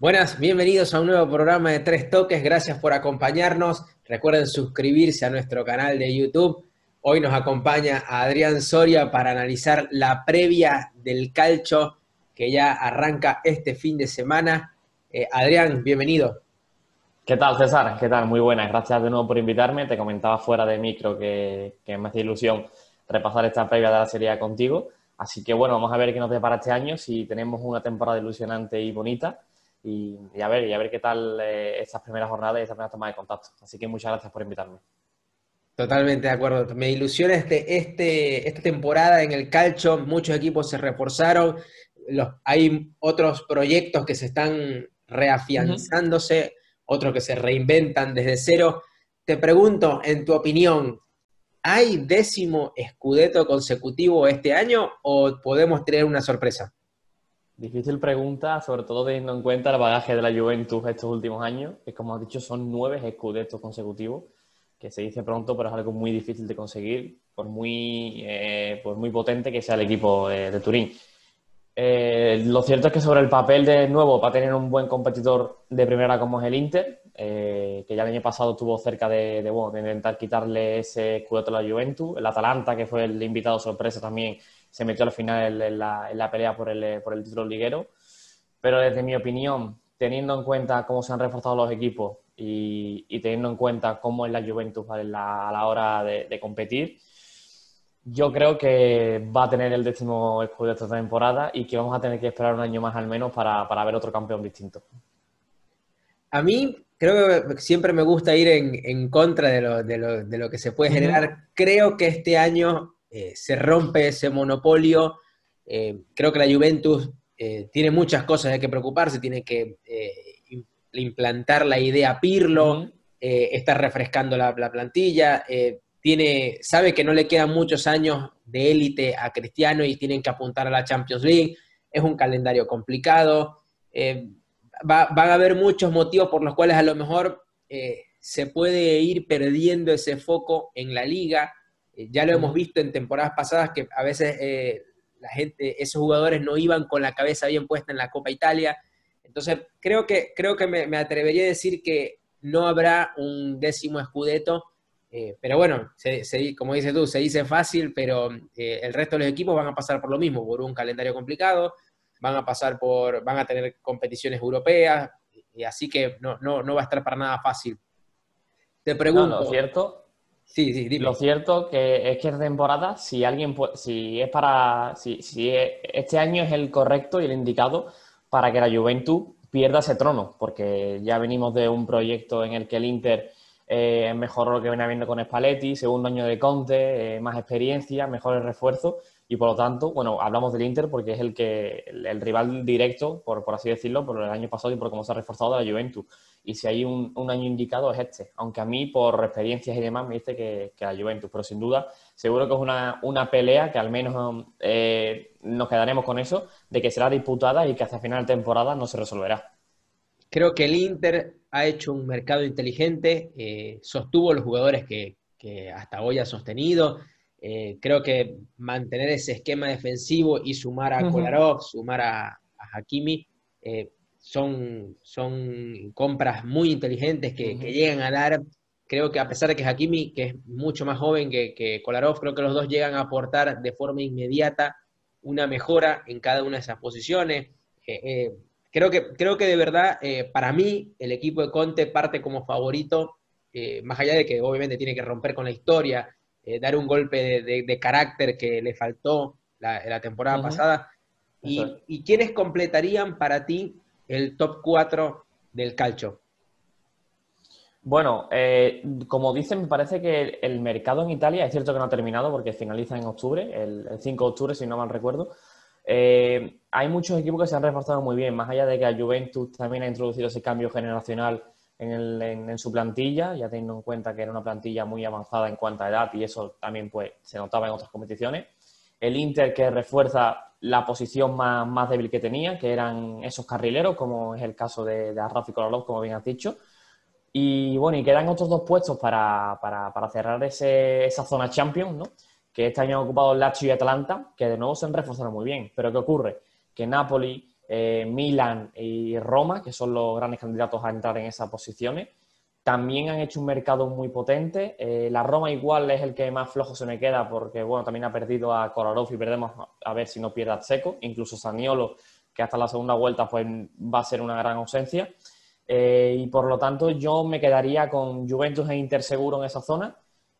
Buenas, bienvenidos a un nuevo programa de Tres Toques. Gracias por acompañarnos. Recuerden suscribirse a nuestro canal de YouTube. Hoy nos acompaña Adrián Soria para analizar la previa del calcho que ya arranca este fin de semana. Eh, Adrián, bienvenido. ¿Qué tal, César? ¿Qué tal? Muy buenas. Gracias de nuevo por invitarme. Te comentaba fuera de micro que, me hace ilusión repasar esta previa de la serie contigo. Así que bueno, vamos a ver qué nos depara este año, si tenemos una temporada ilusionante y bonita y, a ver, y a ver qué tal eh, estas primeras jornadas y estas primeras tomas de contacto. Así que muchas gracias por invitarme. Totalmente de acuerdo. Me ilusiona este, este, esta temporada en el calcho. Muchos equipos se reforzaron. Los, hay otros proyectos que se están reafianzándose, otros que se reinventan desde cero. Te pregunto, en tu opinión, ¿hay décimo escudeto consecutivo este año o podemos tener una sorpresa? Difícil pregunta, sobre todo teniendo en cuenta el bagaje de la Juventus estos últimos años, que como has dicho son nueve escudetos consecutivos, que se dice pronto, pero es algo muy difícil de conseguir, por muy, eh, muy potente que sea el equipo de, Turín. Eh, lo cierto es que sobre el papel de nuevo va a tener un buen competidor de primera como es el Inter, eh, que ya el año pasado estuvo cerca de, de, intentar quitarle ese escudeto a la Juventus, el Atalanta, que fue el invitado sorpresa también se metió al final en la, pelea por el, por el título liguero. Pero desde mi opinión, teniendo en cuenta cómo se han reforzado los equipos y, teniendo en cuenta cómo es la Juventus a la hora de, competir, yo creo que va a tener el décimo escudo de esta temporada y que vamos a tener que esperar un año más al menos para, ver otro campeón distinto. A mí creo que siempre me gusta ir en, contra de lo, que se puede generar. Creo que este año eh, se rompe ese monopolio. Eh, creo que la Juventus eh, tiene muchas cosas de que preocuparse, tiene que implantar la idea Pirlo, está refrescando la, plantilla, tiene, sabe que no le quedan muchos años de élite a Cristiano y tienen que apuntar a la Champions League, es un calendario complicado, van a haber muchos motivos por los cuales a lo mejor se puede ir perdiendo ese foco en la liga, eh, ya lo hemos visto en temporadas pasadas que a veces eh, la gente, esos jugadores no iban con la cabeza bien puesta en la Copa Italia. Entonces, creo que, creo que me, atrevería a decir que no habrá un décimo escudeto, eh, pero bueno, como dices tú, se dice fácil, pero el resto de los equipos van a pasar por lo mismo, por un calendario complicado, van a pasar por, van a tener competiciones europeas, y así que no, no, no va a estar para nada fácil. Te pregunto. No, cierto, Sí, sí, Lo cierto que es que esta temporada, si alguien, si es para, si, si este año es el correcto y el indicado para que la Juventus pierda ese trono, porque ya venimos de un proyecto en el que el Inter eh, mejoró lo que venía viendo con Spalletti, segundo año de Conte, eh, más experiencia, mejores refuerzos y por lo tanto, bueno, hablamos del Inter porque es el que el, rival directo, por, por, así decirlo, por el año pasado y por cómo se ha reforzado de la Juventus. Y si hay un, año indicado es este, aunque a mí por experiencias y demás me dice que, que la Juventus, pero sin duda seguro que es una, una pelea que al menos eh, nos quedaremos con eso, de que será disputada y que hasta final de temporada no se resolverá. Creo que el Inter ha hecho un mercado inteligente, eh, sostuvo los jugadores que, que hasta hoy ha sostenido, eh, creo que mantener ese esquema defensivo y sumar a Kolarov, sumar a, Hakimi, eh, son, son compras muy inteligentes que, llegan a dar. Creo que a pesar de que Hakimi, que es mucho más joven que, que Kolarov, creo que los dos llegan a aportar de forma inmediata una mejora en cada una de esas posiciones. Eh, creo, que, creo que de verdad, para mí, el equipo de Conte parte como favorito, más allá de que obviamente tiene que romper con la historia, eh, dar un golpe de, carácter que le faltó la, temporada pasada. Y, quiénes completarían para ti el top 4 del calcio? Bueno, eh, como dicen, me parece que el mercado en Italia, es cierto que no ha terminado porque finaliza en octubre, el, 5 de octubre, si no mal recuerdo. Eh, hay muchos equipos que se han reforzado muy bien, más allá de que a Juventus también ha introducido ese cambio generacional en, su plantilla, ya teniendo en cuenta que era una plantilla muy avanzada en cuanto a edad y eso también pues, se notaba en otras competiciones. El Inter que refuerza la posición más, débil que tenía, que eran esos carrileros, como es el caso de, de Arraf como bien has dicho. Y bueno, y quedan otros dos puestos para, cerrar esa zona Champions, ¿no? que este año han ocupado Lazio y Atalanta, que de nuevo se han reforzado muy bien. Pero ¿qué ocurre? Que Napoli, eh, Milan y Roma, que son los grandes candidatos a entrar en esas posiciones. También han hecho un mercado muy potente. Eh, la Roma igual es el que más flojo se me queda porque, bueno, también ha perdido a Kolarov y perdemos a ver si no pierde a Seco. Incluso Saniolo, que hasta la segunda vuelta pues, va a ser una gran ausencia. Eh, y por lo tanto yo me quedaría con Juventus e Inter seguro en esa zona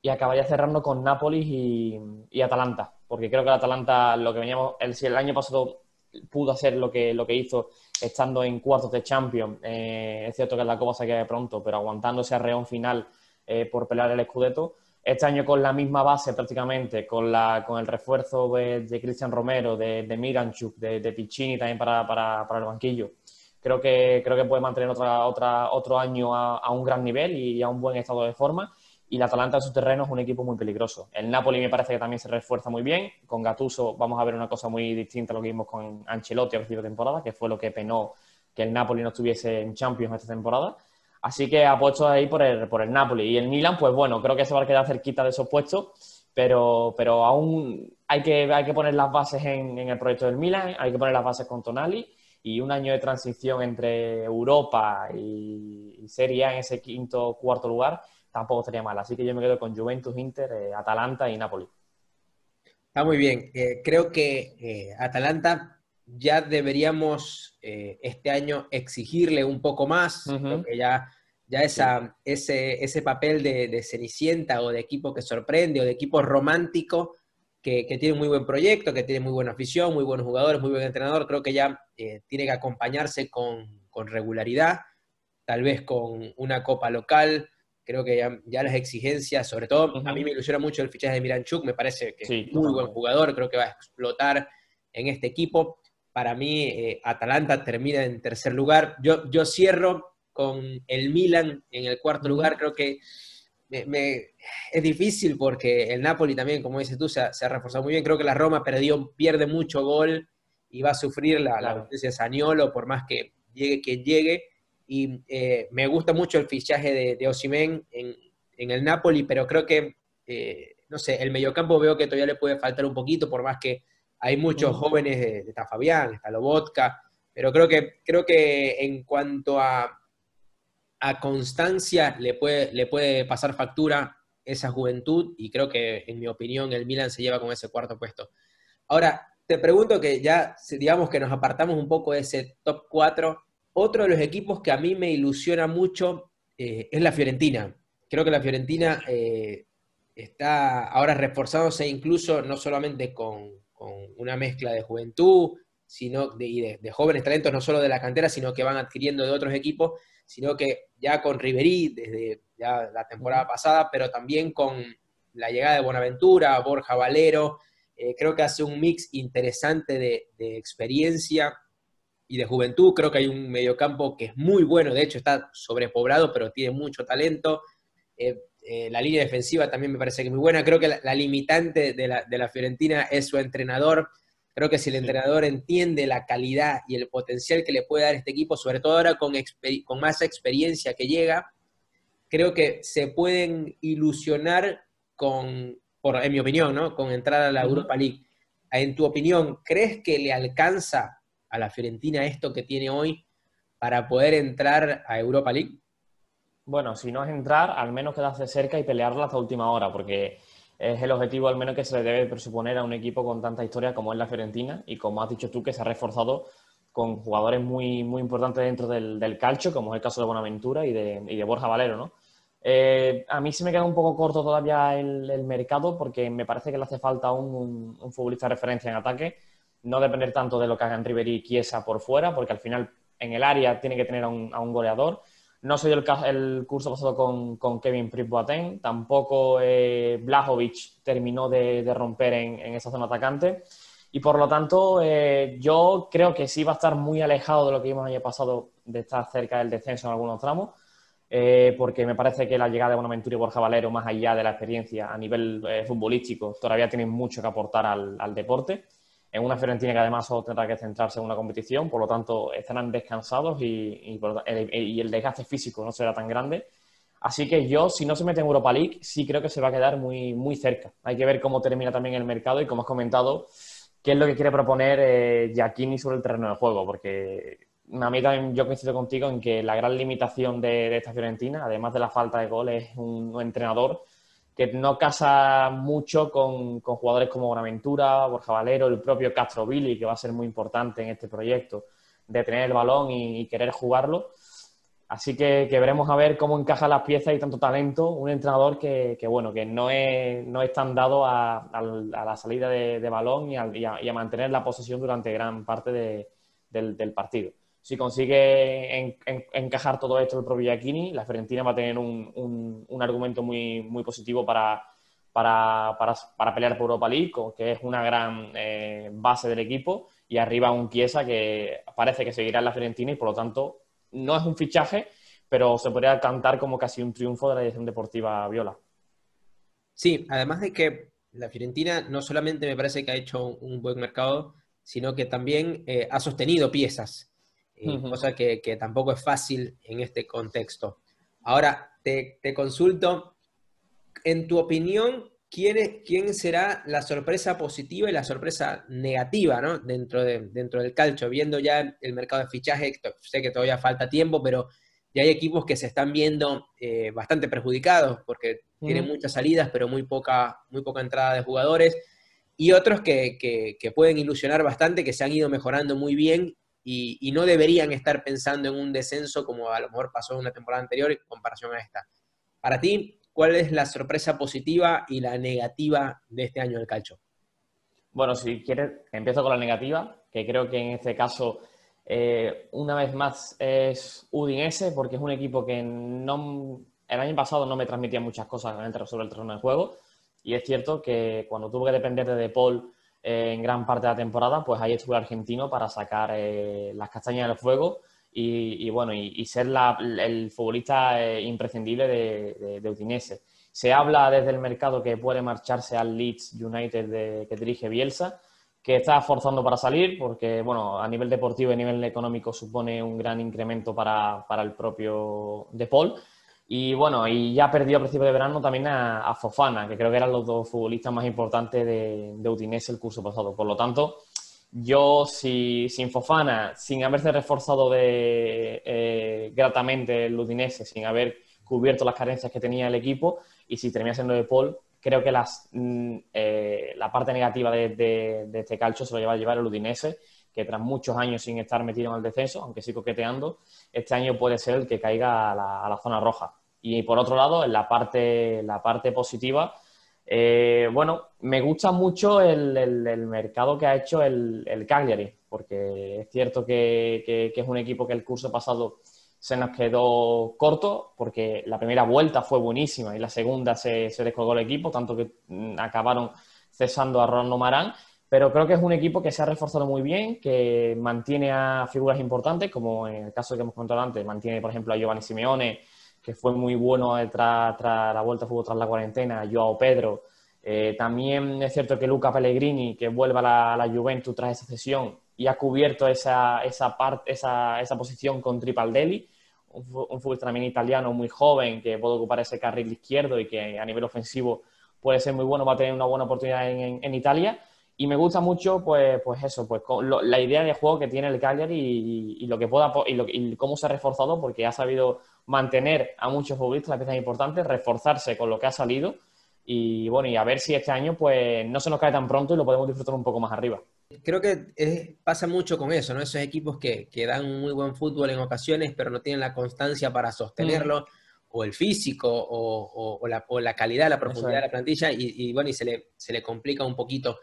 y acabaría cerrando con Nápoles y, Atalanta, porque creo que el Atalanta, lo que veníamos, el, si el año pasado pudo hacer lo que, lo que hizo estando en cuartos de Champions, eh, es cierto que la Copa se queda pronto, pero aguantándose a reón final eh, por pelear el Scudetto, este año con la misma base prácticamente, con, la, con el refuerzo de, Cristian Romero, de, de Miranchuk, de, de Piccini también para, para, para, el banquillo, creo que, creo que puede mantener otra, otra, otro año a un gran nivel y a un buen estado de forma y el Atalanta en su terreno es un equipo muy peligroso. El Napoli me parece que también se refuerza muy bien. Con Gattuso vamos a ver una cosa muy distinta a lo que vimos con Ancelotti a principio de temporada, que fue lo que penó que el Napoli no estuviese en Champions esta temporada. Así que apuesto ahí por el, por el Napoli. Y el Milan, pues bueno, creo que se va a quedar cerquita de esos puestos, pero, pero aún hay que, hay que poner las bases en, el proyecto del Milan, hay que poner las bases con Tonali y un año de transición entre Europa y, Serie A en ese quinto cuarto lugar tampoco estaría mal. Así que yo me quedo con Juventus, Inter, eh, Atalanta y Napoli. Está muy bien. Eh, creo que eh, Atalanta ya deberíamos este año exigirle un poco más, porque ya, ya esa, ese, ese papel de, Cenicienta o de equipo que sorprende o de equipo romántico que, tiene un muy buen proyecto, que tiene muy buena afición, muy buenos jugadores, muy buen entrenador, creo que ya tiene que acompañarse con, con regularidad, tal vez con una copa local, Creo que ya, las exigencias, sobre todo, a mí me ilusiona mucho el fichaje de Miranchuk, me parece que es muy buen jugador, creo que va a explotar en este equipo. Para mí, eh, Atalanta termina en tercer lugar. Yo, yo cierro con el Milan en el cuarto lugar, creo que me, es difícil porque el Napoli también, como dices tú, se ha, reforzado muy bien. Creo que la Roma perdió, pierde mucho gol y va a sufrir la, la de Saniolo por más que llegue quien llegue. Y eh, me gusta mucho el fichaje de, de en, el Napoli, pero creo que, eh, no sé, el mediocampo veo que todavía le puede faltar un poquito, por más que hay muchos jóvenes, de, está Fabián, está Lobotka, pero creo que, creo que en cuanto a, a constancia le puede, le puede pasar factura esa juventud y creo que, en mi opinión, el Milan se lleva con ese cuarto puesto. Ahora, te pregunto que ya, digamos que nos apartamos un poco de ese top 4 otro de los equipos que a mí me ilusiona mucho eh, es la Fiorentina. Creo que la Fiorentina eh, está ahora reforzándose incluso no solamente con, una mezcla de juventud, sino de, jóvenes talentos, no solo de la cantera, sino que van adquiriendo de otros equipos, sino que ya con Riverí desde ya la temporada pasada, pero también con la llegada de Bonaventura, Borja Valero, eh, creo que hace un mix interesante de, de experiencia y de juventud. Creo que hay un mediocampo que es muy bueno, de hecho está sobrepoblado, pero tiene mucho talento. Eh, eh, la línea defensiva también me parece que es muy buena. Creo que la, limitante de la, Fiorentina es su entrenador. Creo que si el entrenador entiende la calidad y el potencial que le puede dar este equipo, sobre todo ahora con, con más experiencia que llega, creo que se pueden ilusionar con, por, en mi opinión, ¿no? con entrar a la Europa League. En tu opinión, ¿crees que le alcanza a la Fiorentina esto que tiene hoy para poder entrar a Europa League? Bueno, si no es entrar, al menos quedarse cerca y pelearla hasta última hora, porque es el objetivo al menos que se le debe presuponer a un equipo con tanta historia como es la Fiorentina y como has dicho tú, que se ha reforzado con jugadores muy, muy importantes dentro del, calcio, como es el caso de Buenaventura y de, Borja Valero, ¿no? Eh, a mí sí me queda un poco corto todavía el, mercado porque me parece que le hace falta un, un futbolista de referencia en ataque no depender tanto de lo que hagan Ribery y Chiesa por fuera, porque al final en el área tiene que tener a un, goleador. No se dio el, el curso pasado con, con Kevin Pritboateng, tampoco eh, Blajovic terminó de, romper en, esa zona atacante. Y por lo tanto, eh, yo creo que sí va a estar muy alejado de lo que vimos año pasado de estar cerca del descenso en algunos tramos, eh, porque me parece que la llegada de Bonaventura y Borja Valero, más allá de la experiencia a nivel futbolístico, todavía tienen mucho que aportar al deporte en una Fiorentina que además solo tendrá que centrarse en una competición, por lo tanto estarán descansados y, el, desgaste físico no será tan grande. Así que yo, si no se mete en Europa League, sí creo que se va a quedar muy, muy cerca. Hay que ver cómo termina también el mercado y como has comentado, qué es lo que quiere proponer eh, Giacchini sobre el terreno de juego, porque a mí también yo coincido contigo en que la gran limitación de, esta Fiorentina, además de la falta de gol, es un, entrenador que no casa mucho con, jugadores como Bonaventura, Borja Valero, el propio Castro Billy, que va a ser muy importante en este proyecto, de tener el balón y querer jugarlo. Así que, veremos a ver cómo encaja las piezas y tanto talento. Un entrenador que, bueno, que no es, no es tan dado a, la salida de, balón y, a, mantener la posesión durante gran parte del, partido. Si consigue encajar todo esto el propio Giacchini, la Fiorentina va a tener un, argumento muy, muy positivo para, pelear por Europa League, que es una gran eh, base del equipo, y arriba un Chiesa que parece que seguirá en la Fiorentina y por lo tanto no es un fichaje, pero se podría cantar como casi un triunfo de la dirección deportiva Viola. Sí, además de que la Fiorentina no solamente me parece que ha hecho un buen mercado, sino que también eh, ha sostenido piezas, eh, cosa que, tampoco es fácil en este contexto. Ahora, te, consulto, en tu opinión, ¿quién, ¿quién, será la sorpresa positiva y la sorpresa negativa ¿no? dentro, de, dentro del calcio? Viendo ya el mercado de fichaje, sé que todavía falta tiempo, pero ya hay equipos que se están viendo eh, bastante perjudicados porque tienen muchas salidas, pero muy poca, muy poca entrada de jugadores, y otros que, pueden ilusionar bastante, que se han ido mejorando muy bien y, no deberían estar pensando en un descenso como a lo mejor pasó en una temporada anterior en comparación a esta. Para ti, ¿cuál es la sorpresa positiva y la negativa de este año del calcio? Bueno, si quieres, empiezo con la negativa, que creo que en este caso eh, una vez más es Udinese, porque es un equipo que no, el año pasado no me transmitía muchas cosas sobre el terreno de juego. Y es cierto que cuando tuve que depender de De Paul eh, en gran parte de la temporada, pues ahí estuvo el argentino para sacar eh, las castañas del fuego y, bueno, y, ser el futbolista imprescindible de, de, Udinese. Se habla desde el mercado que puede marcharse al Leeds United que dirige Bielsa que está forzando para salir, porque bueno, a nivel deportivo y a nivel económico supone un gran incremento para, el propio De Paul. Y bueno, y ya perdió a principio de verano también a, Fofana, que creo que eran los dos futbolistas más importantes de, Udinese el curso pasado. Por lo tanto, yo si, sin Fofana, sin haberse reforzado de, eh, gratamente el Udinese, sin haber cubierto las carencias que tenía el equipo, y si termina siendo De Paul, creo que las, mm, eh, la parte negativa de, este calcio se lo lleva a llevar el Udinese, que tras muchos años sin estar metido en el descenso, aunque sí coqueteando, este año puede ser el que caiga a la, zona roja. Y por otro lado, en la parte, la parte positiva, eh, bueno, me gusta mucho el, mercado que ha hecho el, Cagliari, porque es cierto que, que, es un equipo que el curso pasado se nos quedó corto porque la primera vuelta fue buenísima y la segunda se, se descolgó el equipo, tanto que mm, acabaron cesando a Ronaldo Marán. Pero creo que es un equipo que se ha reforzado muy bien, que mantiene a figuras importantes, como en el caso que hemos contado antes, mantiene, por ejemplo, a Giovanni Simeone, que fue muy bueno tras, la vuelta de fútbol tras la cuarentena, a Joao Pedro. Eh, también es cierto que Luca Pellegrini, que vuelve a la, a la Juventus tras esa cesión, y ha cubierto esa, esa, esa, esa posición con Tripaldelli, un, un futbolista también italiano muy joven que puede ocupar ese carril izquierdo y que a nivel ofensivo puede ser muy bueno, va a tener una buena oportunidad en, Italia. Y me gusta mucho, pues, pues eso, pues la idea de juego que tiene el Cagliari y, y lo que pueda y, lo, y, cómo se ha reforzado, porque ha sabido mantener a muchos futbolistas, las piezas importantes, reforzarse con lo que ha salido y bueno, y a ver si este año pues no se nos cae tan pronto y lo podemos disfrutar un poco más arriba. Creo que pasa mucho con eso, ¿no? Esos equipos que, que, dan muy buen fútbol en ocasiones, pero no tienen la constancia para sostenerlo, mm. o el físico, o, o, la, o, la, calidad, la profundidad de la plantilla, y, y, bueno, y se le, se le complica un poquito.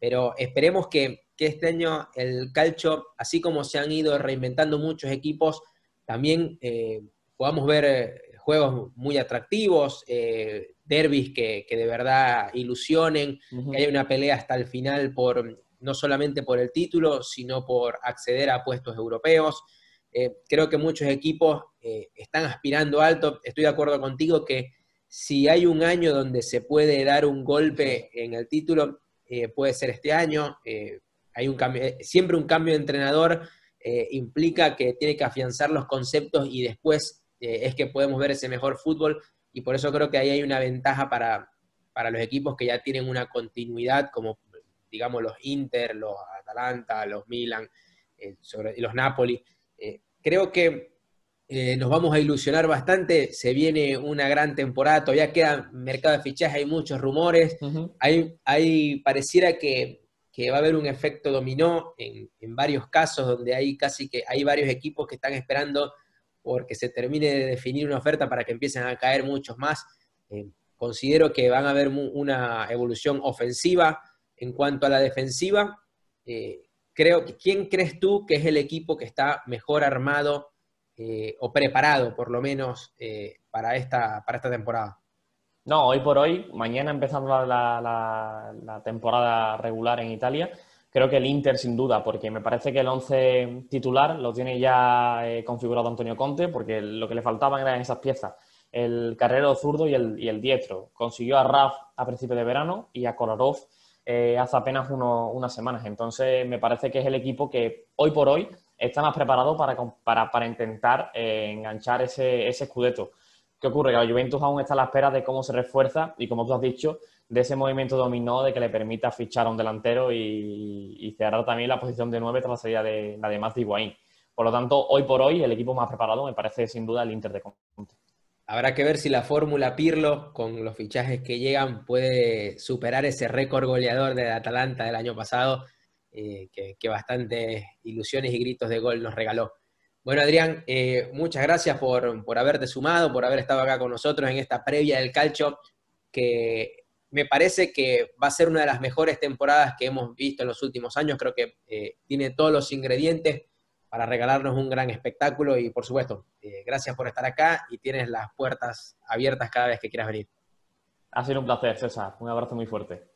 Pero esperemos que, que este año el calcio, así como se han ido reinventando muchos equipos, también eh, podamos ver eh, juegos muy atractivos, eh, derbis que, que, de verdad ilusionen, que haya una pelea hasta el final por no solamente por el título, sino por acceder a puestos europeos. Eh, creo que muchos equipos eh, están aspirando alto. Estoy de acuerdo contigo que si hay un año donde se puede dar un golpe en el título, eh, puede ser este año. hay un cambio, siempre un cambio de entrenador implica que tiene que afianzar los conceptos y después es que podemos ver ese mejor fútbol. Y por eso creo que ahí hay una ventaja para, para los equipos que ya tienen una continuidad, como digamos, los Inter, los Atalanta, los Milan, eh, los Napoli. Eh, creo que eh, nos vamos a ilusionar bastante, se viene una gran temporada, todavía queda mercado de fichaje, hay muchos rumores, hay, pareciera que, va a haber un efecto dominó en, varios casos donde hay casi que hay varios equipos que están esperando porque se termine de definir una oferta para que empiecen a caer muchos más. considero que van a haber una evolución ofensiva. En cuanto a la defensiva creo, ¿quién crees tú que es el equipo que está mejor armado eh, o preparado, por lo menos, eh, para, esta, para esta temporada? No, hoy por hoy, mañana empezando la, temporada regular en Italia, creo que el Inter sin duda, porque me parece que el 11 titular lo tiene ya eh, configurado Antonio Conte, porque lo que le faltaban eran esas piezas, el carrero zurdo y el, y el diestro. Consiguió a Raf a principios de verano y a Kolarov hace apenas unas semanas. Entonces, me parece que es el equipo que hoy por hoy está más preparado para, para, intentar eh, enganchar ese, ese escudeto. ¿Qué ocurre? Que la Juventus aún está a la espera de cómo se refuerza y, como tú has dicho, de ese movimiento dominó de que le permita fichar a un delantero y, cerrar también la posición de nueve tras la salida de la de Por lo tanto, hoy por hoy, el equipo más preparado me parece sin duda el Inter de Conte. Habrá que ver si la fórmula Pirlo, con los fichajes que llegan, puede superar ese récord goleador de Atalanta del año pasado, eh, que, bastantes ilusiones y gritos de gol nos regaló. Bueno, Adrián, eh, muchas gracias por, por, haberte sumado, por haber estado acá con nosotros en esta previa del calcio, que me parece que va a ser una de las mejores temporadas que hemos visto en los últimos años. Creo que eh, tiene todos los ingredientes para regalarnos un gran espectáculo y por supuesto, gracias por estar acá y tienes las puertas abiertas cada vez que quieras venir. Ha sido un placer, César. Un abrazo muy fuerte.